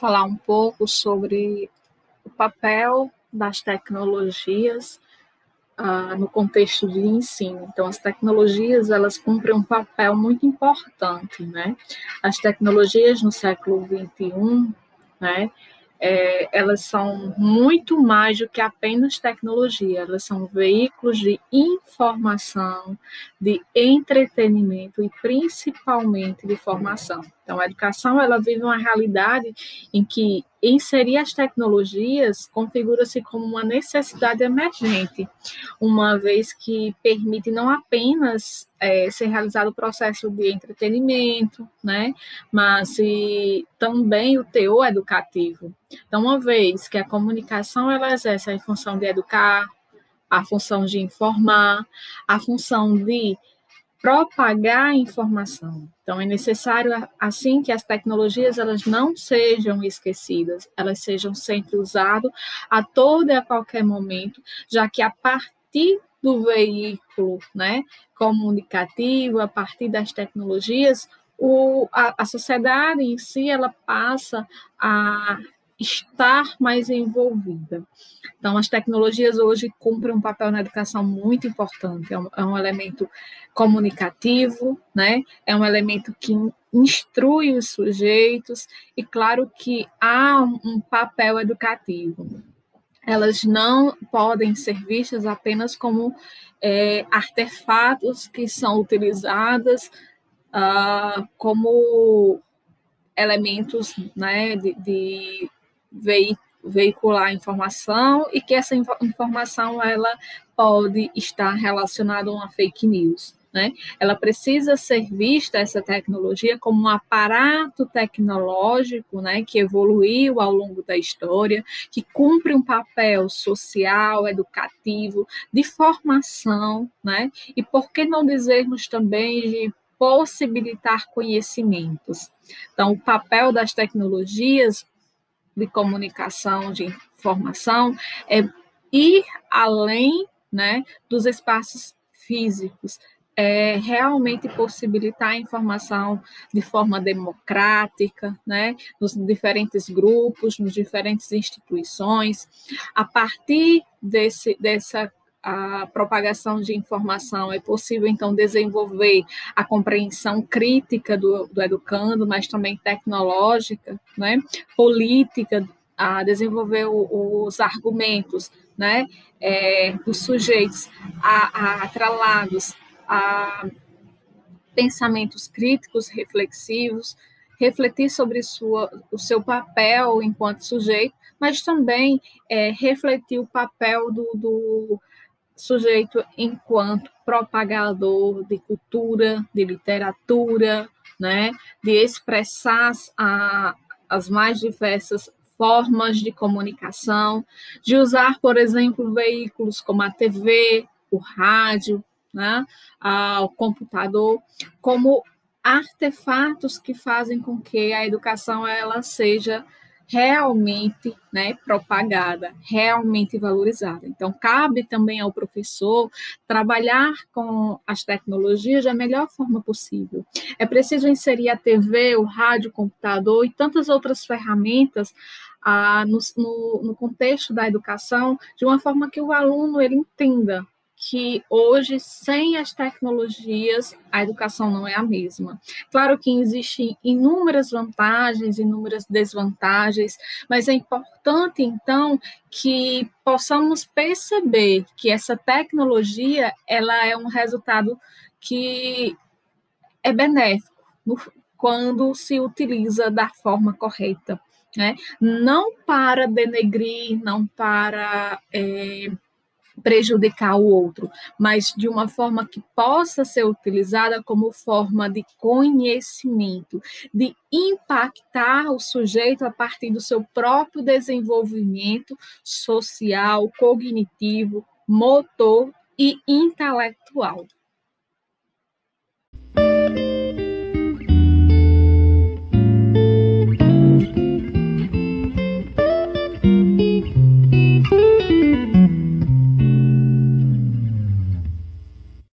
falar um pouco sobre o papel das tecnologias uh, no contexto de ensino. Então, as tecnologias elas cumprem um papel muito importante, né? As tecnologias no século 21, né? é, elas são muito mais do que apenas tecnologia, elas são veículos de informação, de entretenimento e principalmente de formação. Então, a educação ela vive uma realidade em que inserir as tecnologias configura-se como uma necessidade emergente, uma vez que permite não apenas é, ser realizado o processo de entretenimento, né, mas também o teor educativo. Então, uma vez que a comunicação ela exerce a função de educar, a função de informar, a função de propagar a informação. Então, é necessário, assim, que as tecnologias elas não sejam esquecidas, elas sejam sempre usadas a todo e a qualquer momento, já que a partir do veículo né, comunicativo, a partir das tecnologias, o, a, a sociedade em si ela passa a estar mais envolvida. Então, as tecnologias hoje cumprem um papel na educação muito importante, é um, é um elemento comunicativo, né? é um elemento que instrui os sujeitos, e claro que há um, papel educativo. Elas não podem ser vistas apenas como é, artefatos que são utilizados uh, como elementos né, de, de veicular informação e que essa informação ela pode estar relacionada a uma fake news. Né? Ela precisa ser vista, essa tecnologia, como um aparato tecnológico né, que evoluiu ao longo da história, que cumpre um papel social, educativo, de formação, né? e por que não dizermos também de possibilitar conhecimentos. Então, o papel das tecnologias de comunicação, de informação, é ir além né, dos espaços físicos, é realmente possibilitar a informação de forma democrática, né, nos diferentes grupos, nas diferentes instituições. A partir desse, dessa a propagação de informação, é possível, então, desenvolver a compreensão crítica do, do educando, mas também tecnológica, né? política, a desenvolver o, os argumentos né? É, dos sujeitos a, a, atrelados a pensamentos críticos, reflexivos, refletir sobre sua, o seu papel enquanto sujeito, mas também é, refletir o papel do, do sujeito enquanto propagador de cultura, de literatura, né, de expressar a, as mais diversas formas de comunicação, de usar, por exemplo, veículos como a TV, o rádio, né, a, o computador, como artefatos que fazem com que a educação ela seja realmente né, propagada, realmente valorizada. Então, cabe também ao professor trabalhar com as tecnologias da melhor forma possível. É preciso inserir a TV, o rádio, o computador e tantas outras ferramentas ah, no, no, no contexto da educação de uma forma que o aluno ele entenda que hoje, sem as tecnologias, a educação não é a mesma. Claro que existem inúmeras vantagens, inúmeras desvantagens, mas é importante, então, que possamos perceber que essa tecnologia ela é um resultado que é benéfico quando se utiliza da forma correta. Né? Não para denegrir, não para. É, prejudicar o outro, mas de uma forma que possa ser utilizada como forma de conhecimento, de impactar o sujeito a partir do seu próprio desenvolvimento social, cognitivo, motor e intelectual.